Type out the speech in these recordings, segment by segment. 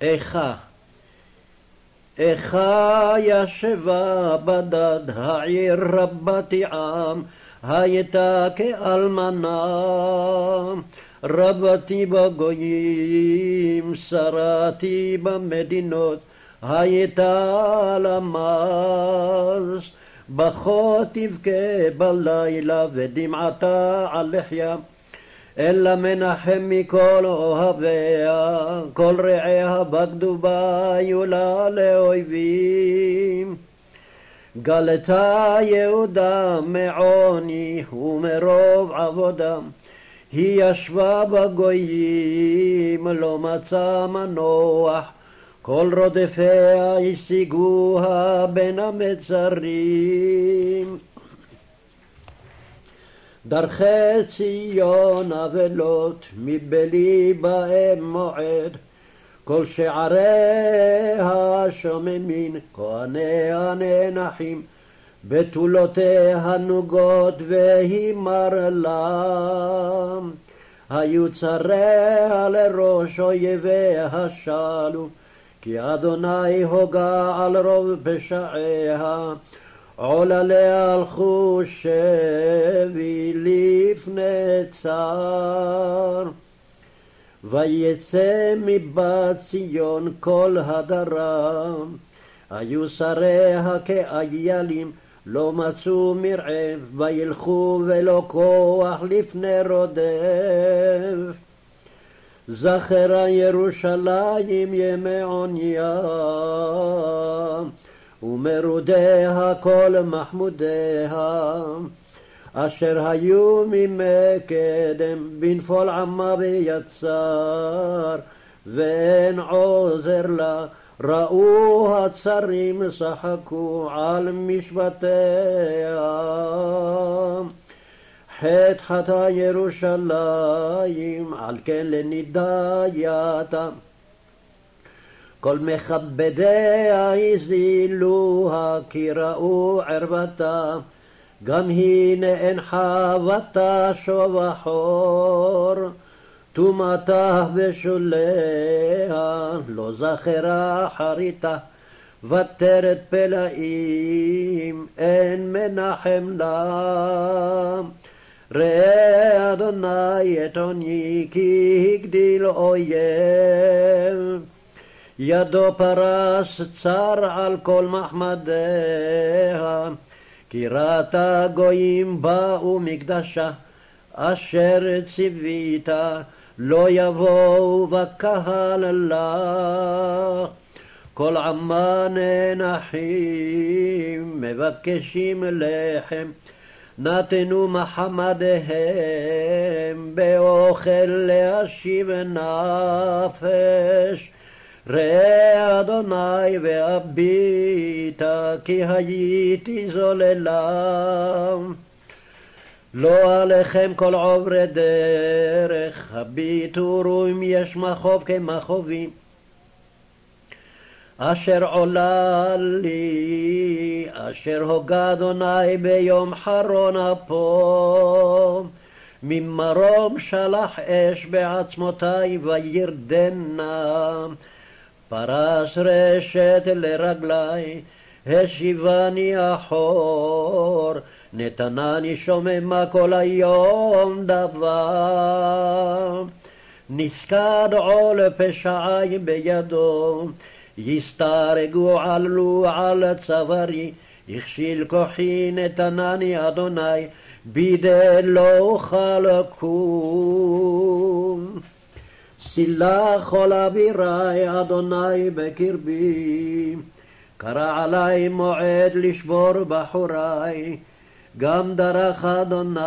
איכה איכה ישבה בדד העיר רבתי עם, הייתה כאלמנה. רבתי בגויים, שרתי במדינות, הייתה למס. בכה תבכה בלילה ודמעתה על לחיה. אלא מנחם מכל אוהביה, כל רעיה בגדו בה היו לה לאויבים. גלתה יהודה מעוני ומרוב עבודה, היא ישבה בגויים, לא מצא מנוח, כל רודפיה השיגוה בין המצרים. דרכי ציון אבלות, מבלי בהם מועד, כל שעריה שוממין, כהניה נאנחים, בתולותיה נוגות והימר לה. היו צריה לראש אויביה שלו, כי אדוני הוגה על רוב פשעיה. עולליה הלכו שבי לפני צר. ויצא מבת ציון כל הדרם, היו שריה כאיילים, לא מצאו מרעב, וילכו ולא כוח לפני רודף. זכרה ירושלים ימי עוניה ומרודיה כל מחמודיה, אשר היו ממקדם בנפול עמה ויצר, ואין עוזר לה. ראו הצרים שחקו על משבטיה. חטא חטא ירושלים, על כן לנידייתה. כל מכבדיה הזילוה, כי ראו ערוותה, גם היא נאנחה ותשוב אחור. טומאתה בשוליה, לא זכרה אחריתה, ותרת פלאים, אין מנחם לה. ראה אדוני את עוני, כי הגדיל אויב. ידו פרס צר על כל מחמדיה, כי ראתה גויים באו מקדשה, אשר ציווית, לא יבואו בקהל לך. כל עמה ננחים, מבקשים לחם, נתנו מחמדיהם, באוכל להשיב נפש. ראה אדוני והביטה, כי הייתי זוללה. לא עליכם כל עוברי דרך, הביטו ראו אם יש מחוב כמחובים. אשר עולה לי, אשר הוגה אדוני ביום חרון אפו. ממרום שלח אש בעצמותי וירדנה. פרס רשת לרגלי, השיבני אחור, נתנני שוממה כל היום דבר. נסקד עול פשעי בידו, יסתרגו עלו על צווארי, הכשיל כוחי נתנני אדוני, בידי לא אוכל לקום. סילח כל אבירי אדוני בקרבי, קרא עלי מועד לשבור בחורי, גם דרך אדוני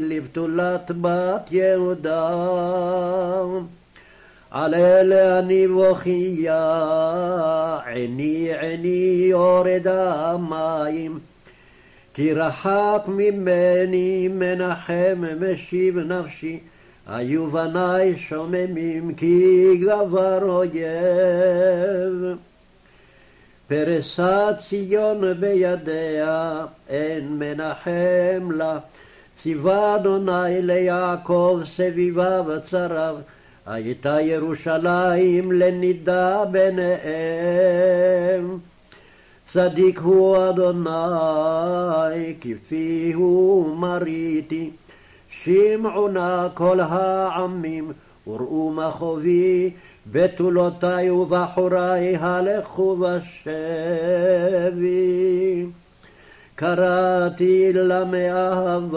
לבתולת בת יהודה. על אלה אני בוכייה, עיני עיני יורד המים, כי רחק ממני מנחם משיב נפשי. היו בניי שוממים כי גבר אויב. פרסת ציון בידיה, אין מנחם לה. ציווה אדוני ליעקב סביבה וצריו, הייתה ירושלים לנידה ביניהם. צדיק הוא אדוני, כפי הוא מריתי. שמעו נא כל העמים, וראו מחובי, בתולותי ובחורי הלכו בשבי. קראתי למאהבי,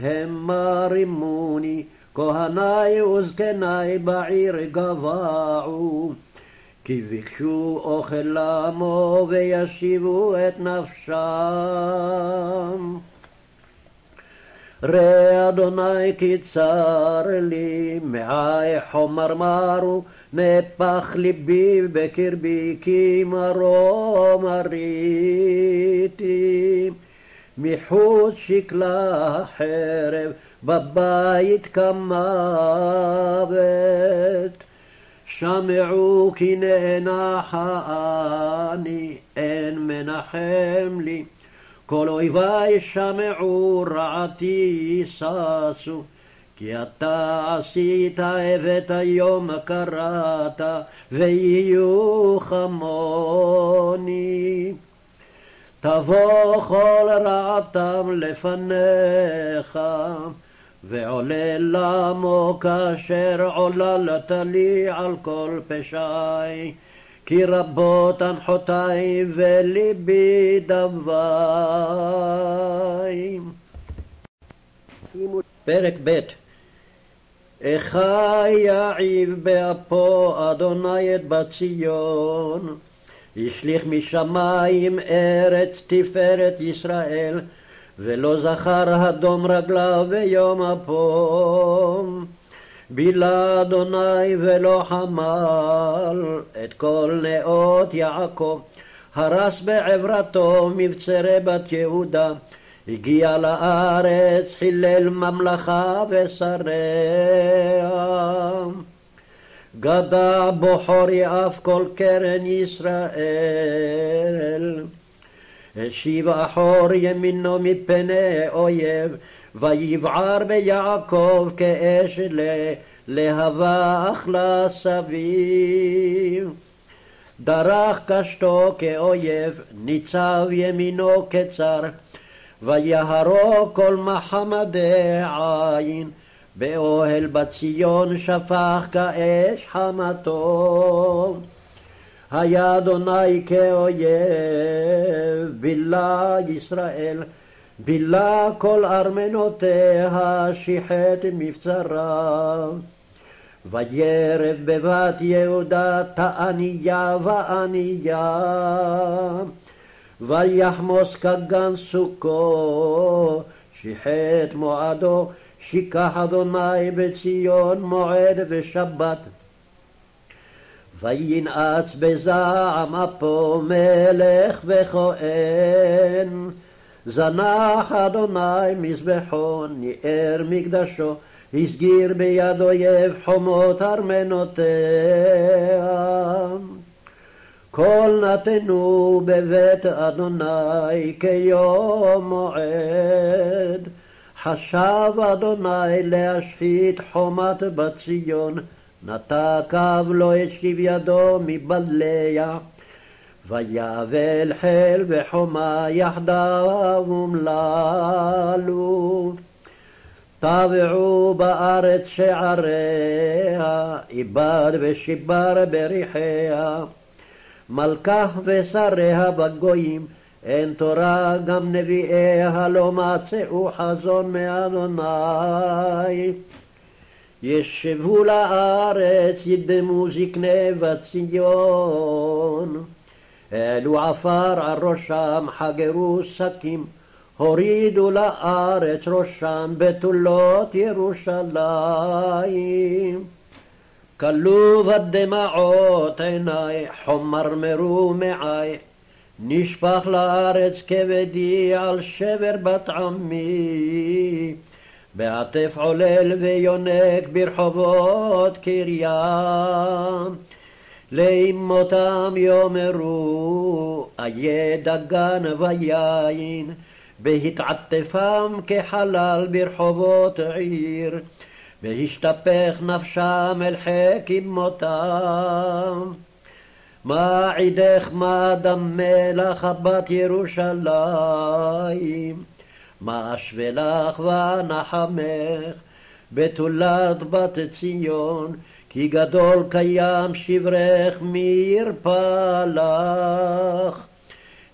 המה רימוני, כהני וזקני בעיר גבעו. כי ביקשו אוכל לעמו וישיבו את נפשם. ראה אדוני כי צר לי, מעי חומר מרו, נפח ליבי בקרבי, כי מרו מריתי. מחוץ שקלה החרב, בבית כמוות. שמעו כי נאנחני, אין מנחם לי. כל אויבי שמעו רעתי ששו, כי אתה עשית הבאת היום קראת, ויהיו כמוני. תבוא כל רעתם לפניך, ועולה למו כאשר עוללת לי על כל פשעי. כי רבות הנחותי וליבי דווי. פרק ב' איכה יעיב באפו אדוני את בת ציון, השליך משמיים ארץ תפארת ישראל, ולא זכר הדום רגליו ביום אפו. בילה אדוני ולא חמל את כל נאות יעקב, הרס בעברתו מבצרי בת יהודה, הגיע לארץ, חילל ממלכה ושריה. גדע בוחרי אף כל קרן ישראל. השיב אחור ימינו מפני אויב, ויבער ביעקב כאש להבה אכלה סביב. דרך קשתו כאויב, ניצב ימינו כצר, ויהרוג כל מחמדי עין, באוהל בציון שפך כאש חמתו. היה אדוני כאויב, בילה ישראל, בילה כל ארמנותיה, שיחת מבצרה. וירב בבת יהודה תעניה ועניה, ויחמוס כגן סוכו, שיחת מועדו, שיקח אדוני בציון מועד ושבת. וינעץ בזעם אפו מלך וכהן, זנח אדוני מזבחו, ניער מקדשו, הסגיר ביד אויב חומות ארמנותיה. כל נתנו בבית אדוני כיום מועד, חשב אדוני להשחית חומת בציון, נתקב לו את שב ידו מבליה. ויבל חיל וחומה יחדיו אומללו. טבעו בארץ שעריה, איבד ושיבר בריחיה. מלכה ושריה בגויים, אין תורה גם נביאיה לא מצאו חזון מאדוני. ישבו לארץ ידמו זקני בציון. העלו עפר על ראשם, חגרו שקים, הורידו לארץ ראשם בתולות ירושלים. כלו בדמעות עיניי, חומרמרו מעי, נשפך לארץ כבדי על שבר בת עמי. בעטף עולל ויונק ברחובות קריה. לאמותם יאמרו, איה דגן ויין, בהתעטפם כחלל ברחובות עיר. והשתפך נפשם אל חקים מותם. מה עידך מה דם מלך בת ירושלים, מה אשווה לך ונחמך, בתולת בת ציון, כי גדול קיים שברך מי ירפא לך.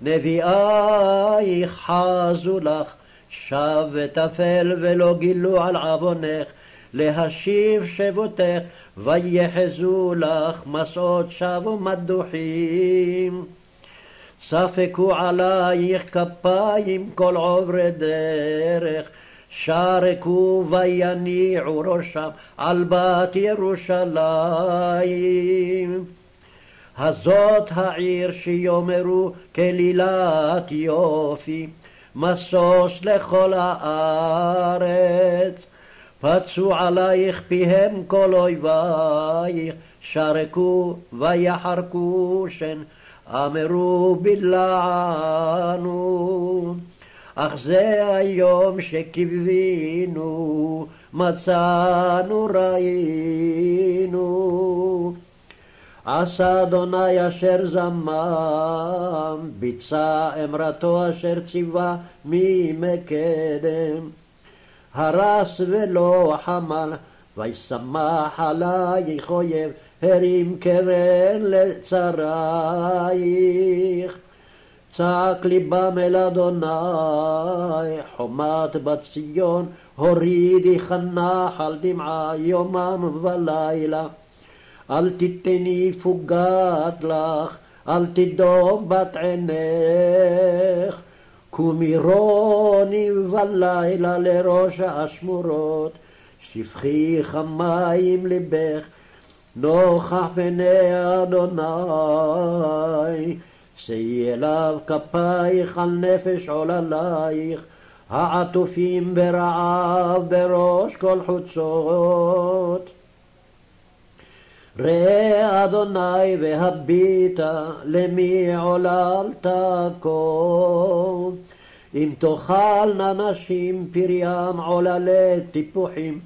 נביאייך חזו לך, שב ותפל ולא גילו על עוונך, להשיב שבותך, ויחזו לך מסעות שווא ומדוחים. ספקו עלייך כפיים כל עוברי דרך, שרקו ויניעו ראשם על בת ירושלים. הזאת העיר שיאמרו כלילת יופי, משוש לכל הארץ. פצו עלייך פיהם כל אויבייך, שרקו ויחרקו שן, אמרו בלענו. אך זה היום שקיווינו, מצאנו ראינו. עשה אדוני אשר זמם, ביצע אמרתו אשר ציווה ממקדם. הרס ולא חמל, וישמח עלייך אויב, הרים קרן לצרייך. צעק ליבם אל אדוני, חומת בת ציון, הורידי חנחל דמעה יומם ולילה. אל תיתני פוגת לך, אל תדום בת עינך. קומי רוני בלילה לראש האשמורות, שפכי חמים לבך, נוכח פני אדוני. שאי אליו כפייך על נפש עוללייך, העטופים ברעב בראש כל חוצות. ראה אדוני והביטה למי עוללת כה. אם תאכלנה נשים פריים עוללי טיפוחים,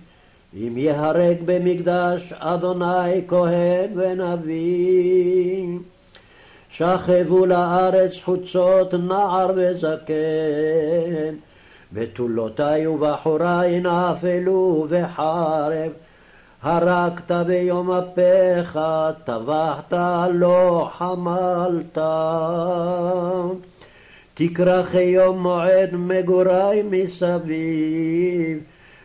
אם יהרג במקדש אדוני כהן ונביא. שכבו לארץ חוצות נער וזקן, בתולותי ובחורי נפלו בחרב. הרגת ביום אפיך, טבחת לא חמלת. תכרך יום מועד מגורי מסביב,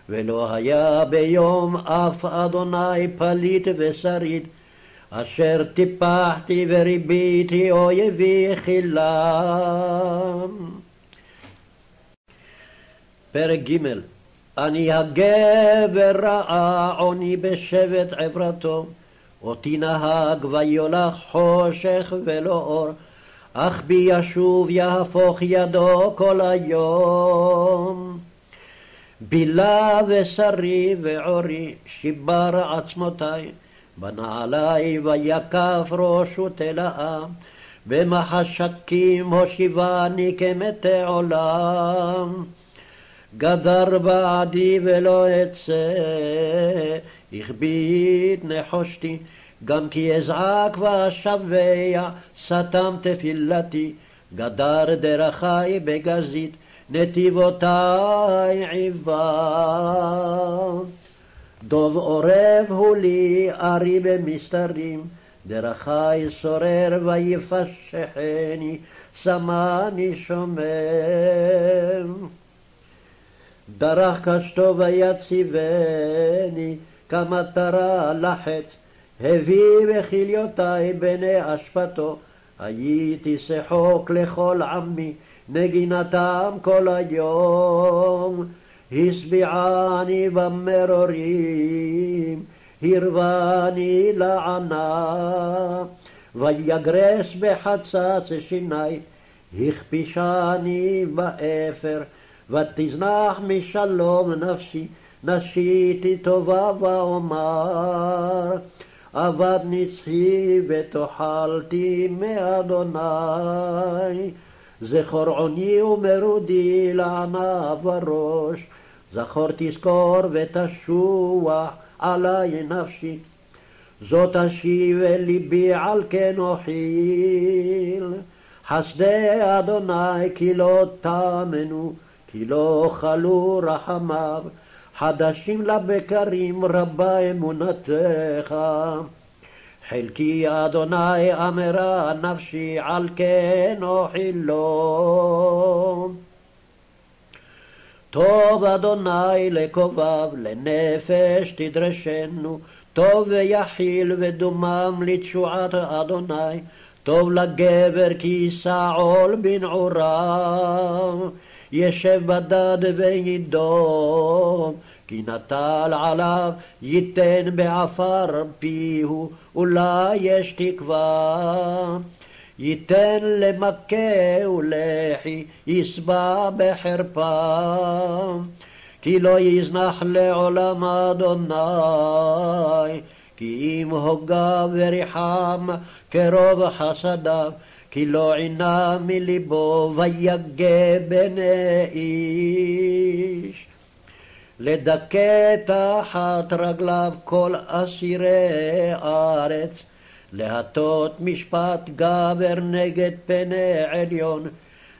ולא היה ביום אף אדוני פליט ושריד. אשר טיפחתי וריביתי אויבי חילם. פרק ג' אני הגבר רעה עוני בשבט עברתו, אותי נהג ויולך חושך ולא אור, אך בי ישוב יהפוך ידו כל היום. בילה ושרי ועורי, שיבר עצמותי, בנעלי ויקף ראשו תלאה, במחשקים הושיבני כמתי עולם. גדר בעדי ולא אצא, הכביד נחושתי, גם כי אזעק ואשבע, סתם תפילתי, גדר דרכי בגזית, נתיבותי עיוור. דוב עורב הוא לי, ארי במסתרים, דרכי שורר ויפשחני, שמני שומם. דרך קשתו ויציבני, כמטרה לחץ, הביא בכליותי בני אשפתו, הייתי שחוק לכל עמי, נגינתם כל היום. השביעני במרורים, הרווני לענה, ויגרס בחצץ שיני, הכפישני באפר, ותזנח משלום נפשי, נשיתי טובה ואומר, אבד נצחי ותאכלתי מאדוני. זכור עוני ומרודי לענה וראש, זכור תזכור ותשוח עלי נפשי. זאת אשיב אל ליבי על כן אוכיל. חסדי אדוני כי לא תאמנו, כי לא חלו רחמיו, חדשים לבקרים רבה אמונתך. חלקי אדוני אמרה נפשי על כן אוכילו. טוב אדוני לקובב, לנפש תדרשנו, טוב ויחיל ודומם לתשועת אדוני, טוב לגבר כי יישא עול בנעוריו, ישב בדד וידום, כי נטל עליו ייתן בעפר פיהו, אולי יש תקווה. ייתן למכה ולחי, ישבע בחרפה. כי לא יזנח לעולם אדוני, כי אם הוגה וריחם כרוב חסדיו, כי לא עינה מליבו ויגה בני איש. לדכא תחת רגליו כל אסירי ארץ, להטות משפט גבר נגד פני עליון,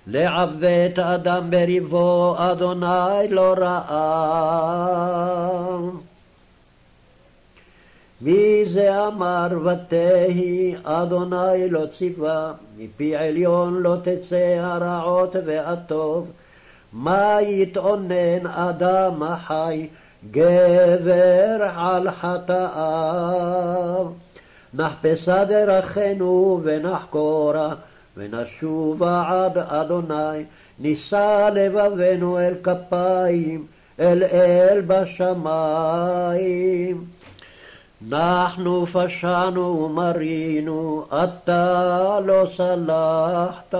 לעוות אדם בריבו, אדוני לא ראה. מי זה אמר ותהי, אדוני לא ציווה, מפי עליון לא תצא הרעות והטוב. מה יתאונן אדם החי, גבר על חטאיו. נחפשה דרכנו ונחקורה, ונשובה עד אדוני, נישא לבבנו אל כפיים, אל אל בשמיים. אנחנו פשענו ומרינו, אתה לא סלחת.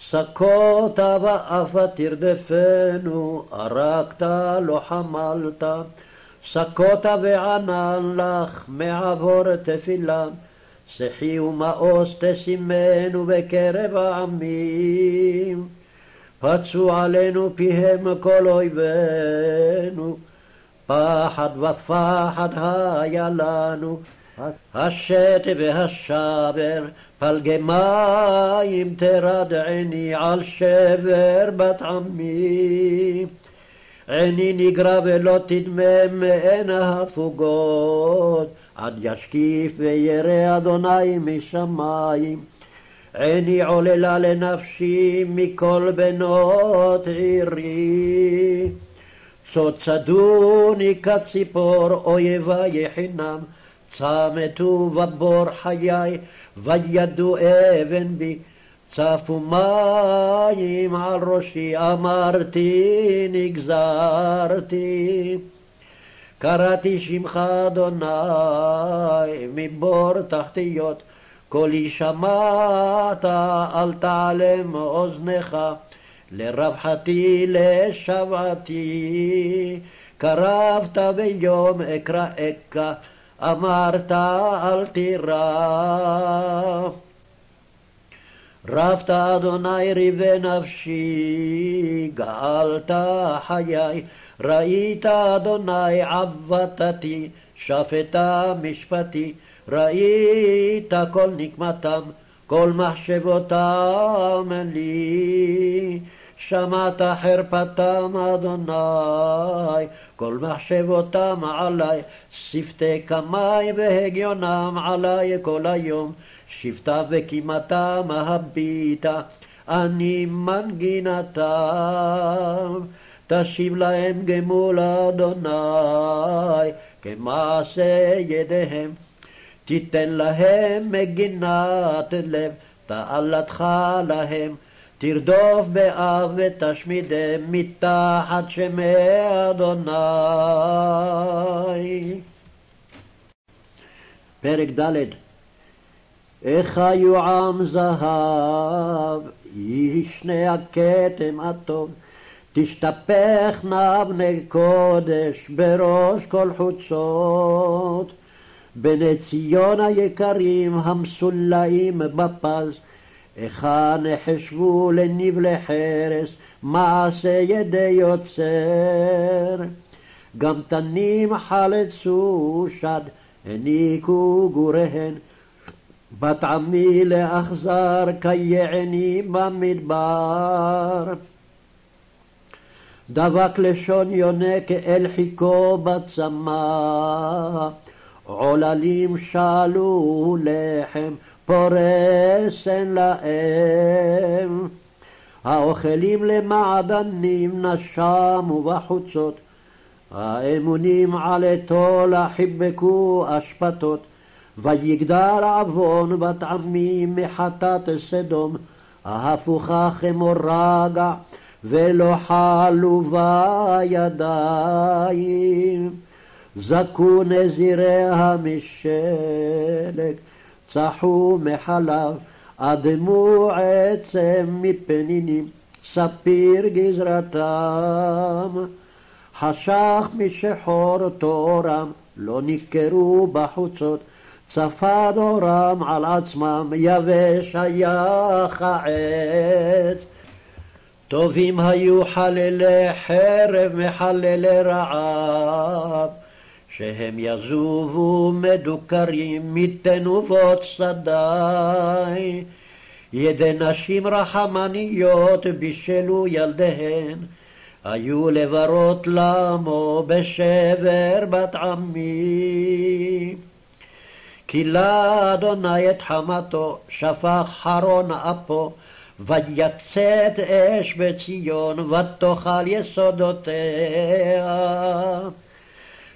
סקות ואפה תרדפנו, הרגת לא חמלת. סקות וענן לך מעבור תפילה. שחי ומאוס תשימנו בקרב העמים. פצו עלינו פיהם כל אויבינו, פחד ופחד היה לנו, השת והשבר, פלגי מים תרדעני על שבר בת עמי. עיני נגרע ולא תדמם מעין ההפוגות, עד ישקיף וירא אדוני משמיים. עיני עוללה לנפשי מכל בנות עירי. צוצדוני כציפור אויבי יחינם, צמתו בבור חיי, וידו אבן בי. צפו מים על ראשי, אמרתי נגזרתי. קראתי שמך אדוני מבור תחתיות, קולי שמעת אל תעלם אוזנך, לרווחתי לשבעתי, קרבת ביום אקראך, אמרת אל תירא. רבת אדוני ריבי נפשי, גאלת חיי, ראית אדוני עבדתי, שפטה משפטי, ראית כל נקמתם, כל מחשבותם לי. שמעת חרפתם אדוני, כל מחשבותם עלי, שפתי קמי והגיונם עלי כל היום, שבטה וקימתם הביטה, אני מנגינתם. תשיב להם גמול אדוני, כמעשה ידיהם. תיתן להם מגינת לב, תעלתך להם. תרדוף באב ותשמידם מתחת שמי אדוני. פרק ד' איך היו עם זהב, ישנה הכתם הטוב. תשתפכנה אבני קודש בראש כל חוצות. בני ציון היקרים המסולאים בפז, היכן החשבו לנבלי חרס, מעשה ידי יוצר. גם תנים חלצו שד, הניקו גוריהן, בת עמי לאכזר כיעני במדבר. דבק לשון יונק אל חיכו בצמא, עוללים שאלו לחם, פורסן להם. האוכלים למעדנים נשמו בחוצות, האמונים עלתו לחיבקו אשפתות, ויגדל עוון בת עמי מחטאת סדום, ההפוכה כמו רגע, ולא חלו בידיים. זכו נזיריה משלג, צחו מחלב, אדמו עצם מפנינים, ספיר גזרתם. חשך משחור תורם, לא ניכרו בחוצות, צפד אורם על עצמם, יבש היה כעץ. טובים היו חללי חרב מחללי רעב, שהם יזובו מדוכרים מתנובות שדי. ידי נשים רחמניות בישלו ילדיהן, היו לברות למו בשבר בת עמי. כילה אדוני את חמתו, שפך חרון אפו, ויצאת אש בציון, ותאכל יסודותיה.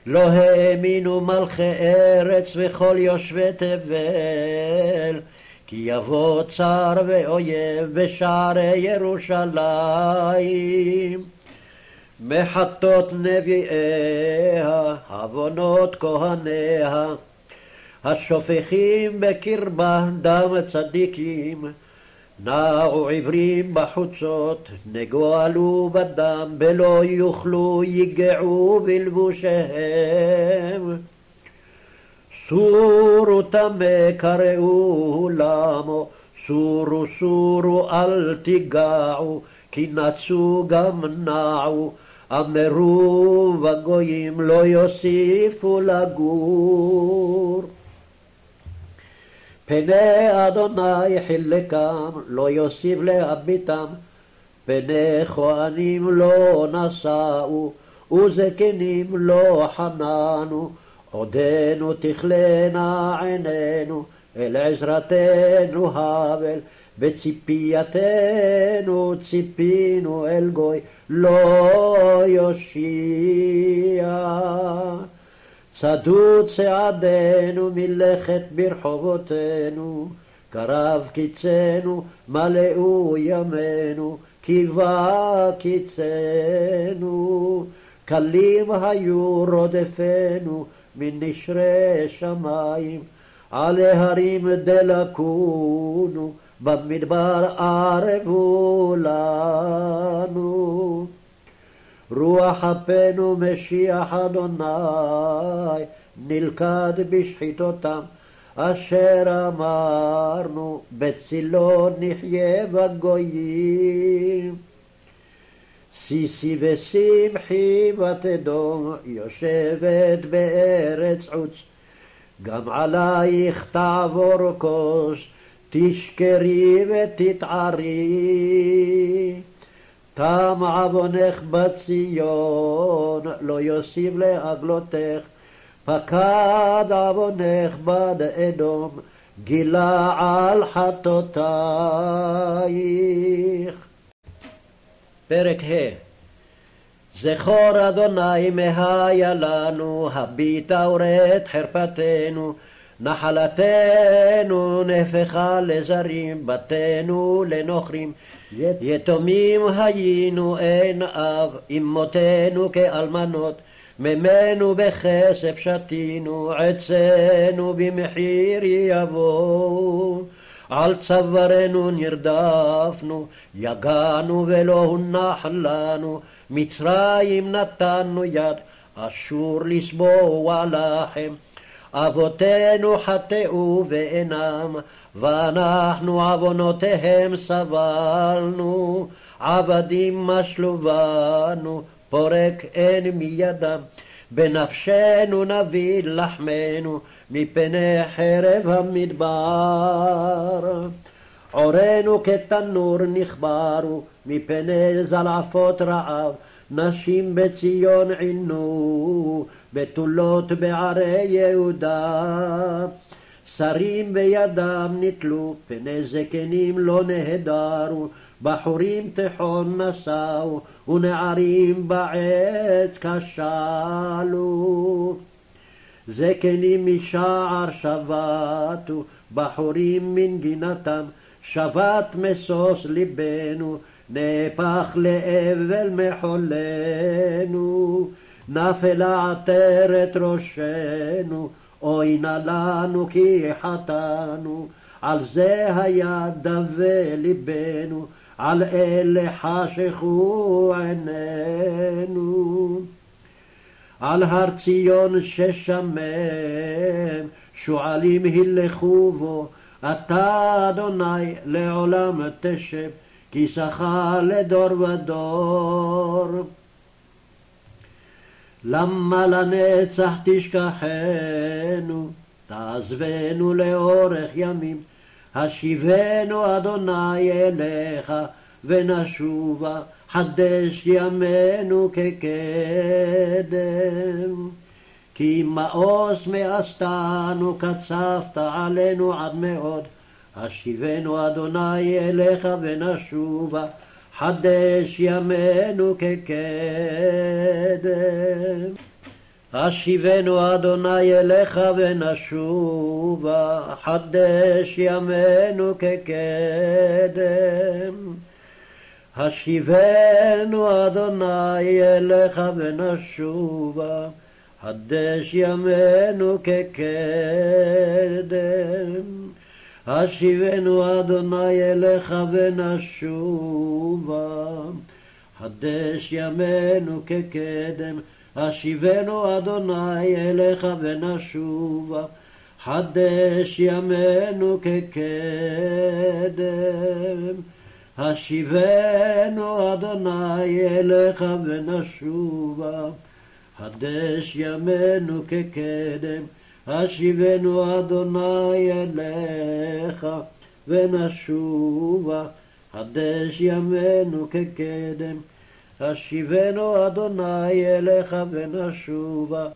לא האמינו מלכי ארץ וכל יושבי תבל, כי יבוא צר ואויב בשערי ירושלים. מחטות נביאיה, עוונות כהניה, השופכים בקרבה דם צדיקים, נעו עברים בחוצות, נגואלו בדם, בלא יוכלו יגעו בלבושיהם. סורו טמא קראו למו, סורו סורו אל תיגעו, כי נצו גם נעו, אמרו בגויים לא יוסיפו לגור. פני אדוני חילקם, לא יוסיף להביטם, פני כהנים לא נשאו, וזקנים לא חננו, עודנו תכלנה עינינו, אל עזרתנו הבל, בציפייתנו ציפינו אל גוי, לא יושיע. צדו צעדינו מלכת ברחובותינו, קרב קיצנו, מלאו ימינו, קיבה קיצנו. קלים היו רודפנו מנשרי שמיים, על ההרים דלקונו, במדבר ערבו לנו. רוח אפנו משיח אדוני, נלכד בשחיתותם, אשר אמרנו, בצילו נחיה בגויים. סיסי ושמחי בת אדום, יושבת בארץ עוץ, גם עלייך תעבור כוס, תשכרי ותתערי. תם עוונך בציון, לא יוסיף לעגלותך, פקד עוונך בד אדום, גילה על חטאותייך. פרק ה' זכור אדוני מהיה לנו, הביטה ורד חרפתנו, נחלתנו נהפכה לזרים, בתינו לנוכרים. יתומים היינו אין אב, אמותינו כאלמנות, ממנו בכסף שתינו, עצנו במחיר יבואו. על צווארנו נרדפנו, יגענו ולא הונח לנו, מצרים נתנו יד, אשור לסבוע לכם. אבותינו חטאו ואינם, ואנחנו עוונותיהם סבלנו, עבדים משלו בנו, פורק אין מידם. בנפשנו נביא לחמנו, מפני חרב המדבר. עורנו כתנור נכברו, מפני זלעפות רעב, נשים בציון עינו, בתולות בערי יהודה. שרים בידם נתלו, פני זקנים לא נהדרו, בחורים תיכון נשאו, ונערים בעץ כשלו. זקנים משער שבתו, בחורים מנגינתם, שבת משוש ליבנו, נהפך לאבל מחולנו, נפלה עטרת ראשנו, אוי נא לנו כי חטאנו, על זה היה דווה ליבנו, על אלה חשכו עינינו. על הר ציון ששמם, שועלים הילכו בו, אתה אדוני לעולם תשב, כיסך לדור ודור. למה לנצח תשכחנו, תעזבנו לאורך ימים, השיבנו אדוני אליך, ונשובה, חדש ימינו כקדם. כי מאוס מאסתנו קצפת עלינו עד מאוד, השיבנו אדוני אליך ונשובה, חדש ימינו כקדם. השיבנו אדוני אליך ונשובה, חדש ימינו כקדם. השיבנו אדוני אליך ונשובה, חדש ימינו כקדם. השיבנו אדוני אליך ונשובה, חדש ימינו כקדם. השיבנו אדוני אליך ונשובה, חדש ימינו כקדם. השיבנו אדוני אליך ונשובה, חדש ימינו כקדם. השיבנו אדוני אליך ונשובה, חדש ימינו כקדם. השיבנו אדוני אליך ונשובה.